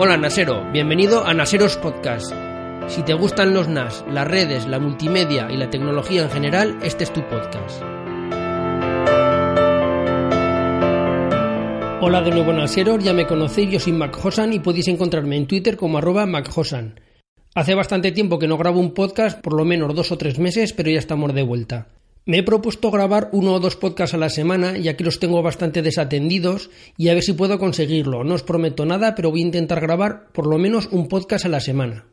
Hola Nasero, bienvenido a Naseros Podcast. Si te gustan los NAS, las redes, la multimedia y la tecnología en general, este es tu podcast. Hola de nuevo Naseros, ya me conocéis, yo soy Mac y podéis encontrarme en Twitter como arroba MacHosan. Hace bastante tiempo que no grabo un podcast, por lo menos dos o tres meses, pero ya estamos de vuelta. Me he propuesto grabar uno o dos podcasts a la semana, ya que los tengo bastante desatendidos, y a ver si puedo conseguirlo. No os prometo nada, pero voy a intentar grabar por lo menos un podcast a la semana.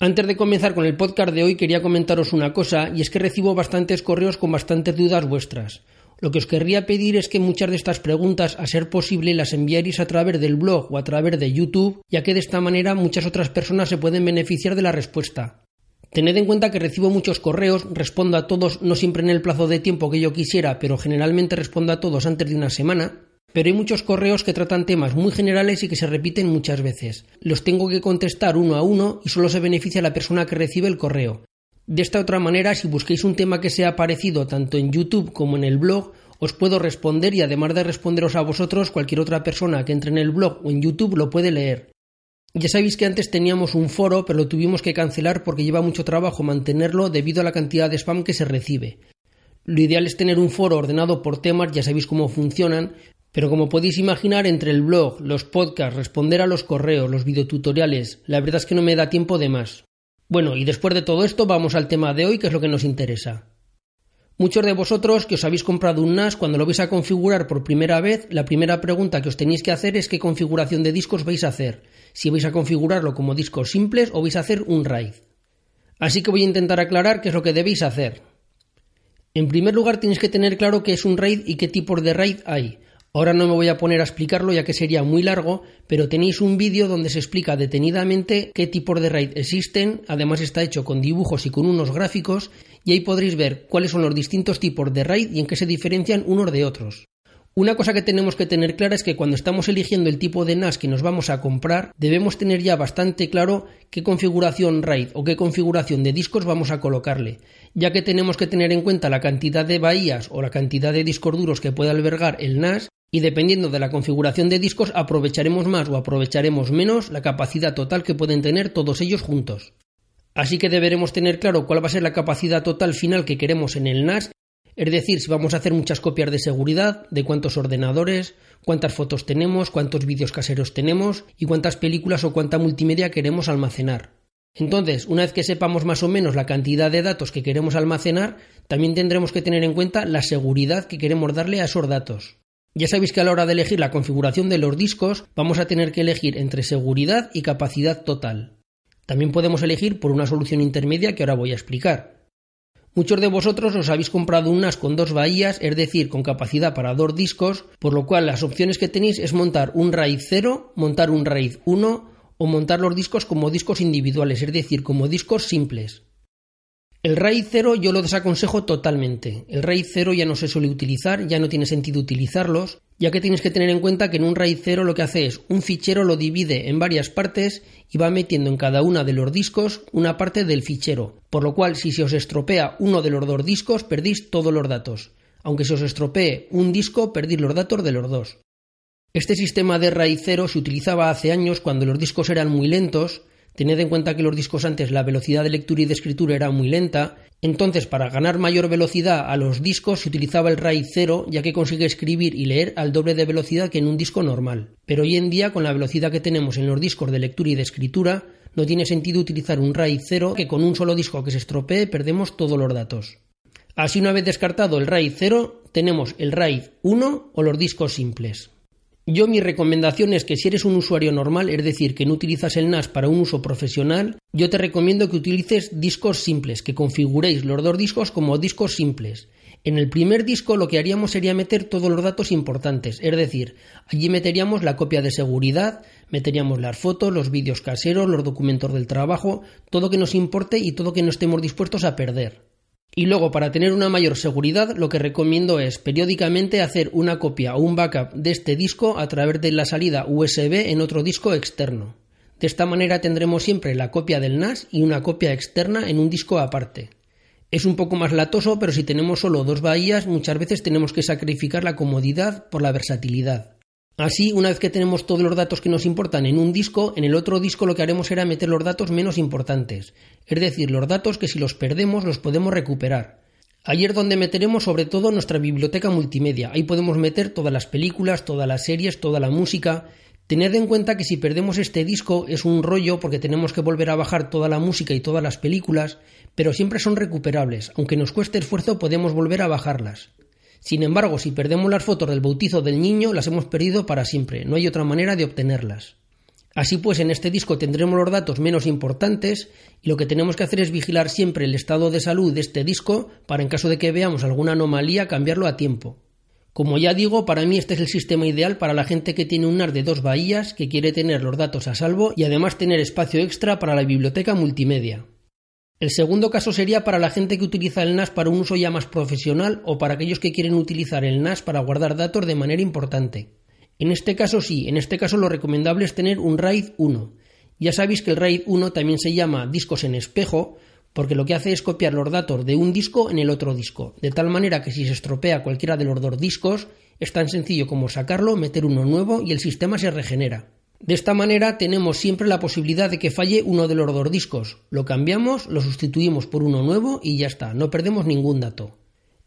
Antes de comenzar con el podcast de hoy quería comentaros una cosa, y es que recibo bastantes correos con bastantes dudas vuestras. Lo que os querría pedir es que muchas de estas preguntas, a ser posible, las enviaréis a través del blog o a través de YouTube, ya que de esta manera muchas otras personas se pueden beneficiar de la respuesta. Tened en cuenta que recibo muchos correos, respondo a todos no siempre en el plazo de tiempo que yo quisiera, pero generalmente respondo a todos antes de una semana. Pero hay muchos correos que tratan temas muy generales y que se repiten muchas veces. Los tengo que contestar uno a uno y solo se beneficia la persona que recibe el correo. De esta otra manera, si busquéis un tema que sea parecido tanto en YouTube como en el blog, os puedo responder y además de responderos a vosotros, cualquier otra persona que entre en el blog o en YouTube lo puede leer. Ya sabéis que antes teníamos un foro, pero lo tuvimos que cancelar porque lleva mucho trabajo mantenerlo debido a la cantidad de spam que se recibe. Lo ideal es tener un foro ordenado por temas, ya sabéis cómo funcionan, pero como podéis imaginar, entre el blog, los podcasts, responder a los correos, los videotutoriales, la verdad es que no me da tiempo de más. Bueno, y después de todo esto, vamos al tema de hoy, que es lo que nos interesa. Muchos de vosotros que os habéis comprado un NAS, cuando lo vais a configurar por primera vez, la primera pregunta que os tenéis que hacer es qué configuración de discos vais a hacer. Si vais a configurarlo como discos simples o vais a hacer un RAID. Así que voy a intentar aclarar qué es lo que debéis hacer. En primer lugar, tenéis que tener claro qué es un RAID y qué tipos de RAID hay. Ahora no me voy a poner a explicarlo ya que sería muy largo, pero tenéis un vídeo donde se explica detenidamente qué tipos de RAID existen, además está hecho con dibujos y con unos gráficos, y ahí podréis ver cuáles son los distintos tipos de RAID y en qué se diferencian unos de otros. Una cosa que tenemos que tener clara es que cuando estamos eligiendo el tipo de NAS que nos vamos a comprar, debemos tener ya bastante claro qué configuración RAID o qué configuración de discos vamos a colocarle, ya que tenemos que tener en cuenta la cantidad de bahías o la cantidad de discos duros que puede albergar el NAS y dependiendo de la configuración de discos aprovecharemos más o aprovecharemos menos la capacidad total que pueden tener todos ellos juntos. Así que deberemos tener claro cuál va a ser la capacidad total final que queremos en el NAS, es decir, si vamos a hacer muchas copias de seguridad, de cuántos ordenadores, cuántas fotos tenemos, cuántos vídeos caseros tenemos y cuántas películas o cuánta multimedia queremos almacenar. Entonces, una vez que sepamos más o menos la cantidad de datos que queremos almacenar, también tendremos que tener en cuenta la seguridad que queremos darle a esos datos. Ya sabéis que a la hora de elegir la configuración de los discos vamos a tener que elegir entre seguridad y capacidad total. También podemos elegir por una solución intermedia que ahora voy a explicar. Muchos de vosotros os habéis comprado un NAS con dos bahías, es decir, con capacidad para dos discos, por lo cual las opciones que tenéis es montar un RAID 0, montar un RAID 1 o montar los discos como discos individuales, es decir, como discos simples. El RAID 0 yo lo desaconsejo totalmente. El RAID 0 ya no se suele utilizar, ya no tiene sentido utilizarlos, ya que tienes que tener en cuenta que en un RAID 0 lo que hace es un fichero lo divide en varias partes y va metiendo en cada una de los discos una parte del fichero, por lo cual si se os estropea uno de los dos discos perdís todos los datos. Aunque se os estropee un disco, perdís los datos de los dos. Este sistema de RAID 0 se utilizaba hace años cuando los discos eran muy lentos Tened en cuenta que los discos antes la velocidad de lectura y de escritura era muy lenta, entonces para ganar mayor velocidad a los discos se utilizaba el RAID 0 ya que consigue escribir y leer al doble de velocidad que en un disco normal. Pero hoy en día con la velocidad que tenemos en los discos de lectura y de escritura no tiene sentido utilizar un RAID 0 que con un solo disco que se estropee perdemos todos los datos. Así una vez descartado el RAID 0 tenemos el RAID 1 o los discos simples. Yo mi recomendación es que si eres un usuario normal, es decir, que no utilizas el NAS para un uso profesional, yo te recomiendo que utilices discos simples, que configuréis los dos discos como discos simples. En el primer disco lo que haríamos sería meter todos los datos importantes, es decir, allí meteríamos la copia de seguridad, meteríamos las fotos, los vídeos caseros, los documentos del trabajo, todo que nos importe y todo que no estemos dispuestos a perder. Y luego, para tener una mayor seguridad, lo que recomiendo es periódicamente hacer una copia o un backup de este disco a través de la salida USB en otro disco externo. De esta manera tendremos siempre la copia del NAS y una copia externa en un disco aparte. Es un poco más latoso, pero si tenemos solo dos bahías, muchas veces tenemos que sacrificar la comodidad por la versatilidad. Así, una vez que tenemos todos los datos que nos importan en un disco, en el otro disco lo que haremos será meter los datos menos importantes, es decir, los datos que si los perdemos los podemos recuperar. Ahí es donde meteremos sobre todo nuestra biblioteca multimedia. Ahí podemos meter todas las películas, todas las series, toda la música, Tened en cuenta que si perdemos este disco es un rollo porque tenemos que volver a bajar toda la música y todas las películas, pero siempre son recuperables, aunque nos cueste esfuerzo podemos volver a bajarlas. Sin embargo, si perdemos las fotos del bautizo del niño, las hemos perdido para siempre, no hay otra manera de obtenerlas. Así pues, en este disco tendremos los datos menos importantes y lo que tenemos que hacer es vigilar siempre el estado de salud de este disco para en caso de que veamos alguna anomalía cambiarlo a tiempo. Como ya digo, para mí este es el sistema ideal para la gente que tiene un NAS de dos bahías, que quiere tener los datos a salvo y además tener espacio extra para la biblioteca multimedia. El segundo caso sería para la gente que utiliza el NAS para un uso ya más profesional o para aquellos que quieren utilizar el NAS para guardar datos de manera importante. En este caso sí, en este caso lo recomendable es tener un RAID 1. Ya sabéis que el RAID 1 también se llama discos en espejo porque lo que hace es copiar los datos de un disco en el otro disco, de tal manera que si se estropea cualquiera de los dos discos, es tan sencillo como sacarlo, meter uno nuevo y el sistema se regenera. De esta manera tenemos siempre la posibilidad de que falle uno de los dos discos. Lo cambiamos, lo sustituimos por uno nuevo y ya está, no perdemos ningún dato.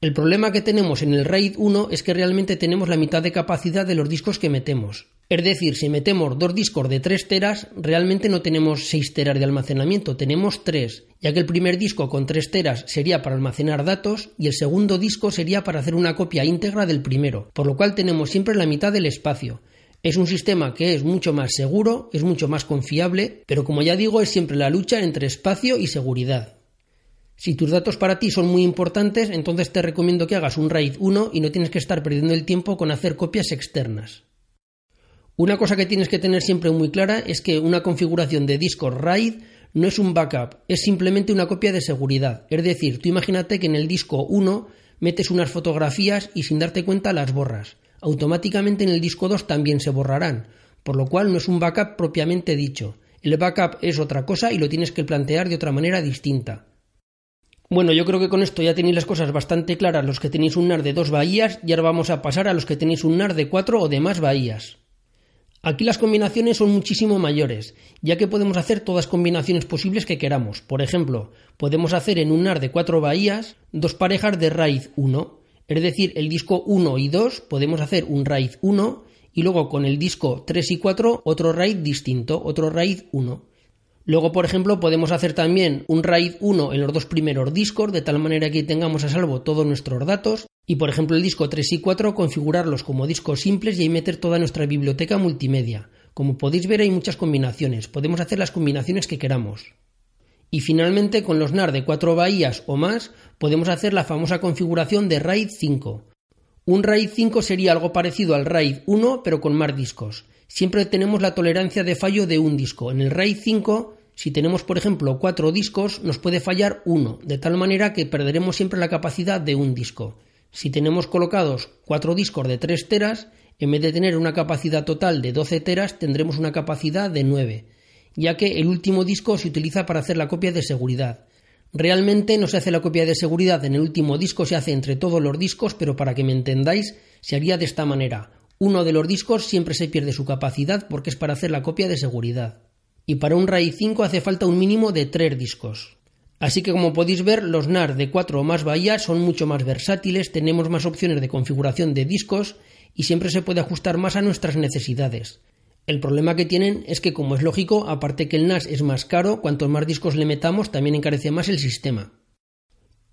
El problema que tenemos en el RAID 1 es que realmente tenemos la mitad de capacidad de los discos que metemos. Es decir, si metemos dos discos de 3 teras, realmente no tenemos 6 teras de almacenamiento, tenemos 3, ya que el primer disco con 3 teras sería para almacenar datos y el segundo disco sería para hacer una copia íntegra del primero, por lo cual tenemos siempre la mitad del espacio. Es un sistema que es mucho más seguro, es mucho más confiable, pero como ya digo, es siempre la lucha entre espacio y seguridad. Si tus datos para ti son muy importantes, entonces te recomiendo que hagas un RAID 1 y no tienes que estar perdiendo el tiempo con hacer copias externas. Una cosa que tienes que tener siempre muy clara es que una configuración de disco RAID no es un backup, es simplemente una copia de seguridad. Es decir, tú imagínate que en el disco 1 metes unas fotografías y sin darte cuenta las borras. Automáticamente en el disco 2 también se borrarán, por lo cual no es un backup propiamente dicho. El backup es otra cosa y lo tienes que plantear de otra manera distinta. Bueno, yo creo que con esto ya tenéis las cosas bastante claras los que tenéis un NAR de dos bahías y ahora vamos a pasar a los que tenéis un NAR de cuatro o de más bahías. Aquí las combinaciones son muchísimo mayores, ya que podemos hacer todas combinaciones posibles que queramos. Por ejemplo, podemos hacer en un NAR de cuatro bahías dos parejas de raíz 1, es decir, el disco 1 y 2 podemos hacer un raíz 1 y luego con el disco 3 y 4 otro raíz distinto, otro raíz 1. Luego, por ejemplo, podemos hacer también un RAID 1 en los dos primeros discos, de tal manera que tengamos a salvo todos nuestros datos. Y, por ejemplo, el disco 3 y 4 configurarlos como discos simples y ahí meter toda nuestra biblioteca multimedia. Como podéis ver, hay muchas combinaciones. Podemos hacer las combinaciones que queramos. Y finalmente, con los NAR de 4 bahías o más, podemos hacer la famosa configuración de RAID 5. Un RAID 5 sería algo parecido al RAID 1, pero con más discos siempre tenemos la tolerancia de fallo de un disco. En el RAID 5, si tenemos por ejemplo cuatro discos, nos puede fallar uno, de tal manera que perderemos siempre la capacidad de un disco. Si tenemos colocados cuatro discos de 3 teras, en vez de tener una capacidad total de 12 teras, tendremos una capacidad de 9, ya que el último disco se utiliza para hacer la copia de seguridad. Realmente no se hace la copia de seguridad en el último disco, se hace entre todos los discos, pero para que me entendáis, se haría de esta manera. Uno de los discos siempre se pierde su capacidad porque es para hacer la copia de seguridad. Y para un RAID 5 hace falta un mínimo de 3 discos. Así que como podéis ver, los NAR de 4 o más bahías son mucho más versátiles, tenemos más opciones de configuración de discos y siempre se puede ajustar más a nuestras necesidades. El problema que tienen es que, como es lógico, aparte que el NAS es más caro, cuantos más discos le metamos también encarece más el sistema.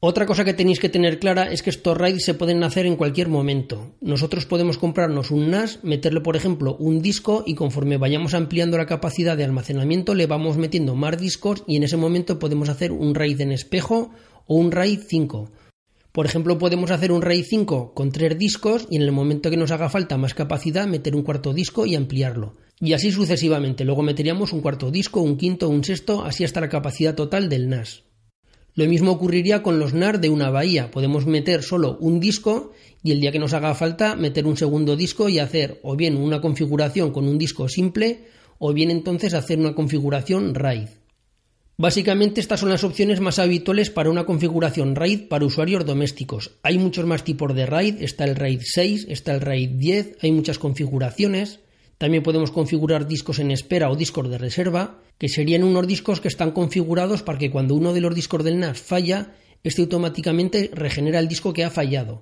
Otra cosa que tenéis que tener clara es que estos RAIDs se pueden hacer en cualquier momento. Nosotros podemos comprarnos un NAS, meterle por ejemplo un disco y conforme vayamos ampliando la capacidad de almacenamiento le vamos metiendo más discos y en ese momento podemos hacer un RAID en espejo o un RAID 5. Por ejemplo, podemos hacer un RAID 5 con tres discos y en el momento que nos haga falta más capacidad meter un cuarto disco y ampliarlo. Y así sucesivamente. Luego meteríamos un cuarto disco, un quinto, un sexto, así hasta la capacidad total del NAS. Lo mismo ocurriría con los NAR de una bahía. Podemos meter solo un disco y el día que nos haga falta meter un segundo disco y hacer o bien una configuración con un disco simple o bien entonces hacer una configuración RAID. Básicamente estas son las opciones más habituales para una configuración RAID para usuarios domésticos. Hay muchos más tipos de RAID, está el RAID 6, está el RAID 10, hay muchas configuraciones. También podemos configurar discos en espera o discos de reserva, que serían unos discos que están configurados para que cuando uno de los discos del NAS falla, este automáticamente regenera el disco que ha fallado.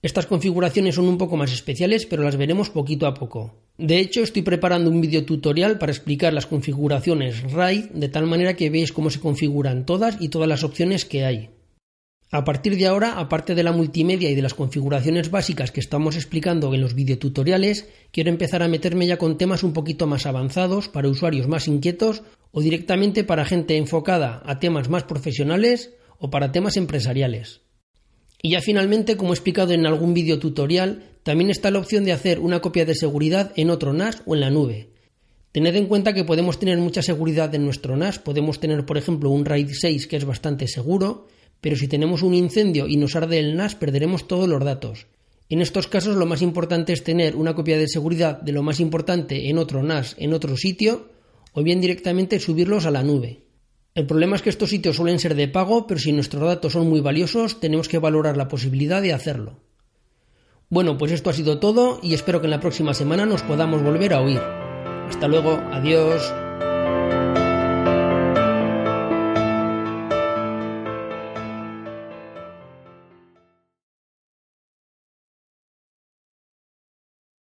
Estas configuraciones son un poco más especiales, pero las veremos poquito a poco. De hecho, estoy preparando un video tutorial para explicar las configuraciones RAID de tal manera que veáis cómo se configuran todas y todas las opciones que hay. A partir de ahora, aparte de la multimedia y de las configuraciones básicas que estamos explicando en los videotutoriales, quiero empezar a meterme ya con temas un poquito más avanzados para usuarios más inquietos o directamente para gente enfocada a temas más profesionales o para temas empresariales. Y ya finalmente, como he explicado en algún vídeo tutorial, también está la opción de hacer una copia de seguridad en otro NAS o en la nube. Tened en cuenta que podemos tener mucha seguridad en nuestro NAS, podemos tener por ejemplo un RAID 6 que es bastante seguro, pero si tenemos un incendio y nos arde el NAS perderemos todos los datos. En estos casos lo más importante es tener una copia de seguridad de lo más importante en otro NAS en otro sitio o bien directamente subirlos a la nube. El problema es que estos sitios suelen ser de pago, pero si nuestros datos son muy valiosos, tenemos que valorar la posibilidad de hacerlo. Bueno, pues esto ha sido todo y espero que en la próxima semana nos podamos volver a oír. Hasta luego, adiós.